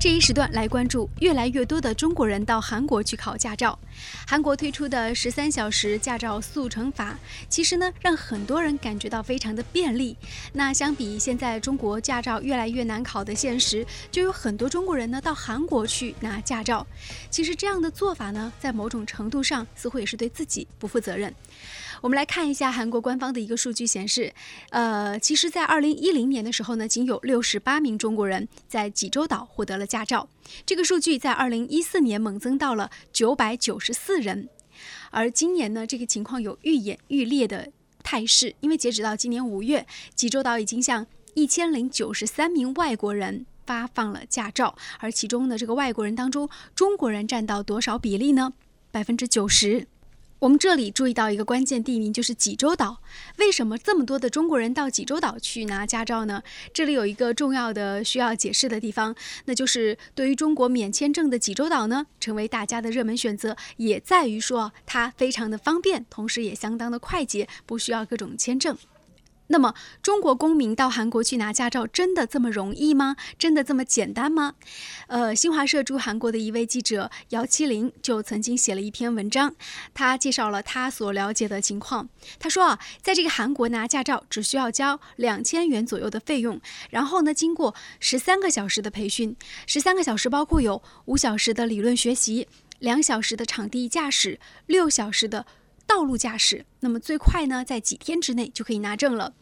这一时段来关注越来越多的中国人到韩国去考驾照。韩国推出的十三小时驾照速成法，其实呢让很多人感觉到非常的便利。那相比现在中国驾照越来越难考的现实，就有很多中国人呢到韩国去拿驾照。其实这样的做法呢，在某种程度上似乎也是对自己不负责任。我们来看一下韩国官方的一个数据显示，呃，其实，在二零一零年的时候呢，仅有六十八名中国人在济州岛获得了驾驾照。这个数据在二零一四年猛增到了九百九十四人，而今年呢，这个情况有愈演愈烈的态势，因为截止到今年五月，济州岛已经向一千零九十三名外国人发放了驾照，而其中的，这个外国人当中，中国人占到多少比例呢？百分之九十。我们这里注意到一个关键地名，就是济州岛。为什么这么多的中国人到济州岛去拿驾照呢？这里有一个重要的需要解释的地方，那就是对于中国免签证的济州岛呢，成为大家的热门选择，也在于说它非常的方便，同时也相当的快捷，不需要各种签证。那么，中国公民到韩国去拿驾照真的这么容易吗？真的这么简单吗？呃，新华社驻韩国的一位记者姚七林就曾经写了一篇文章，他介绍了他所了解的情况。他说啊，在这个韩国拿驾照只需要交两千元左右的费用，然后呢，经过十三个小时的培训，十三个小时包括有五小时的理论学习，两小时的场地驾驶，六小时的。道路驾驶，那么最快呢，在几天之内就可以拿证了。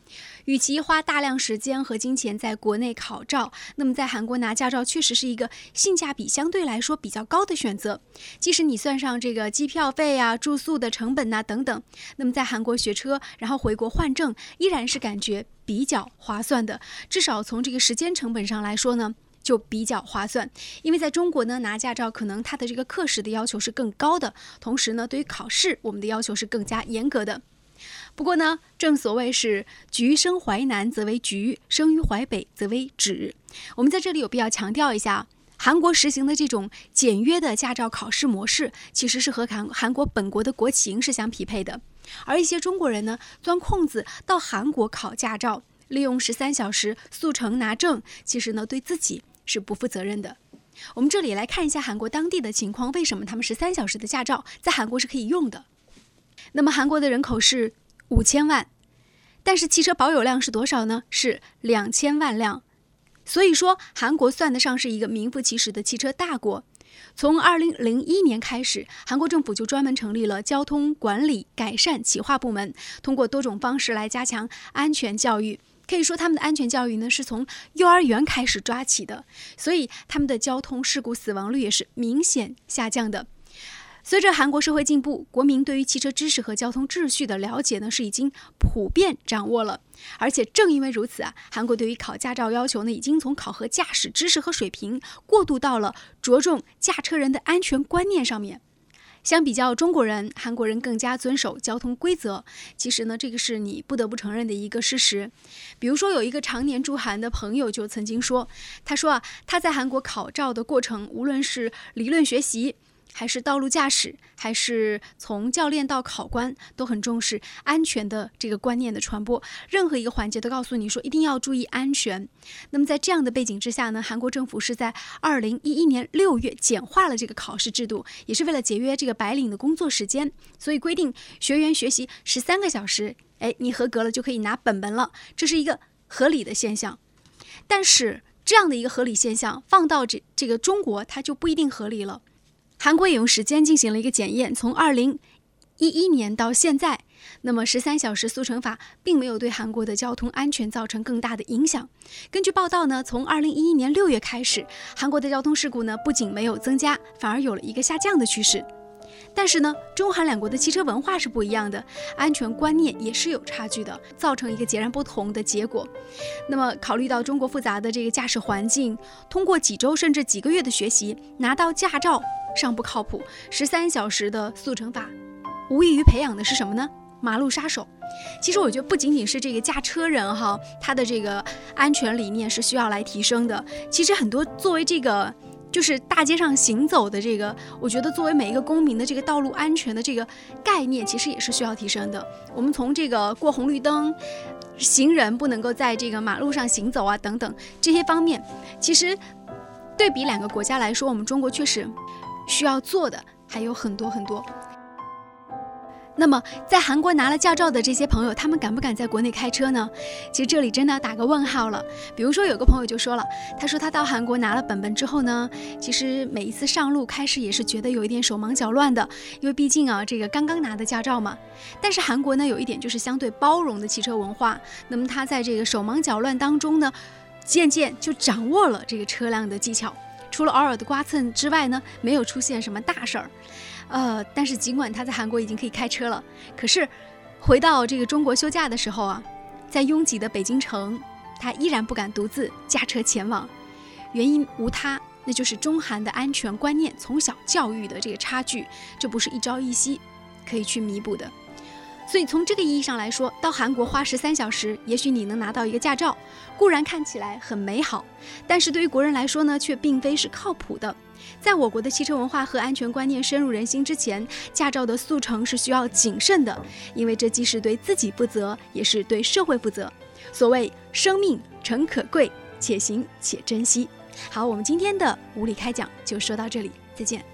与其花大量时间和金钱在国内考照，那么在韩国拿驾照确实是一个性价比相对来说比较高的选择。即使你算上这个机票费啊、住宿的成本呐等等，那么在韩国学车，然后回国换证，依然是感觉比较划算的。至少从这个时间成本上来说呢。就比较划算，因为在中国呢，拿驾照可能它的这个课时的要求是更高的，同时呢，对于考试我们的要求是更加严格的。不过呢，正所谓是橘生淮南则为橘，生于淮北则为枳。我们在这里有必要强调一下，韩国实行的这种简约的驾照考试模式，其实是和韩韩国本国的国情是相匹配的。而一些中国人呢，钻空子到韩国考驾照，利用十三小时速成拿证，其实呢，对自己。是不负责任的。我们这里来看一下韩国当地的情况，为什么他们十三小时的驾照在韩国是可以用的？那么韩国的人口是五千万，但是汽车保有量是多少呢？是两千万辆。所以说，韩国算得上是一个名副其实的汽车大国。从二零零一年开始，韩国政府就专门成立了交通管理改善企划部门，通过多种方式来加强安全教育。可以说，他们的安全教育呢是从幼儿园开始抓起的，所以他们的交通事故死亡率也是明显下降的。随着韩国社会进步，国民对于汽车知识和交通秩序的了解呢是已经普遍掌握了。而且正因为如此啊，韩国对于考驾照要求呢已经从考核驾驶知识和水平过渡到了着重驾车人的安全观念上面。相比较中国人，韩国人更加遵守交通规则。其实呢，这个是你不得不承认的一个事实。比如说，有一个常年驻韩的朋友就曾经说，他说啊，他在韩国考照的过程，无论是理论学习。还是道路驾驶，还是从教练到考官，都很重视安全的这个观念的传播。任何一个环节都告诉你说一定要注意安全。那么在这样的背景之下呢，韩国政府是在二零一一年六月简化了这个考试制度，也是为了节约这个白领的工作时间，所以规定学员学习十三个小时，哎，你合格了就可以拿本本了，这是一个合理的现象。但是这样的一个合理现象放到这这个中国，它就不一定合理了。韩国也用时间进行了一个检验，从二零一一年到现在，那么十三小时速成法并没有对韩国的交通安全造成更大的影响。根据报道呢，从二零一一年六月开始，韩国的交通事故呢不仅没有增加，反而有了一个下降的趋势。但是呢，中韩两国的汽车文化是不一样的，安全观念也是有差距的，造成一个截然不同的结果。那么，考虑到中国复杂的这个驾驶环境，通过几周甚至几个月的学习拿到驾照尚不靠谱，十三小时的速成法，无异于培养的是什么呢？马路杀手。其实我觉得不仅仅是这个驾车人哈，他的这个安全理念是需要来提升的。其实很多作为这个。就是大街上行走的这个，我觉得作为每一个公民的这个道路安全的这个概念，其实也是需要提升的。我们从这个过红绿灯，行人不能够在这个马路上行走啊等等这些方面，其实对比两个国家来说，我们中国确实需要做的还有很多很多。那么，在韩国拿了驾照的这些朋友，他们敢不敢在国内开车呢？其实这里真的要打个问号了。比如说，有个朋友就说了，他说他到韩国拿了本本之后呢，其实每一次上路开始也是觉得有一点手忙脚乱的，因为毕竟啊，这个刚刚拿的驾照嘛。但是韩国呢，有一点就是相对包容的汽车文化，那么他在这个手忙脚乱当中呢，渐渐就掌握了这个车辆的技巧，除了偶尔的刮蹭之外呢，没有出现什么大事儿。呃，但是尽管他在韩国已经可以开车了，可是回到这个中国休假的时候啊，在拥挤的北京城，他依然不敢独自驾车前往。原因无他，那就是中韩的安全观念从小教育的这个差距，这不是一朝一夕可以去弥补的。所以从这个意义上来说，到韩国花十三小时，也许你能拿到一个驾照，固然看起来很美好，但是对于国人来说呢，却并非是靠谱的。在我国的汽车文化和安全观念深入人心之前，驾照的速成是需要谨慎的，因为这既是对自己负责，也是对社会负责。所谓生命诚可贵，且行且珍惜。好，我们今天的无理开讲就说到这里，再见。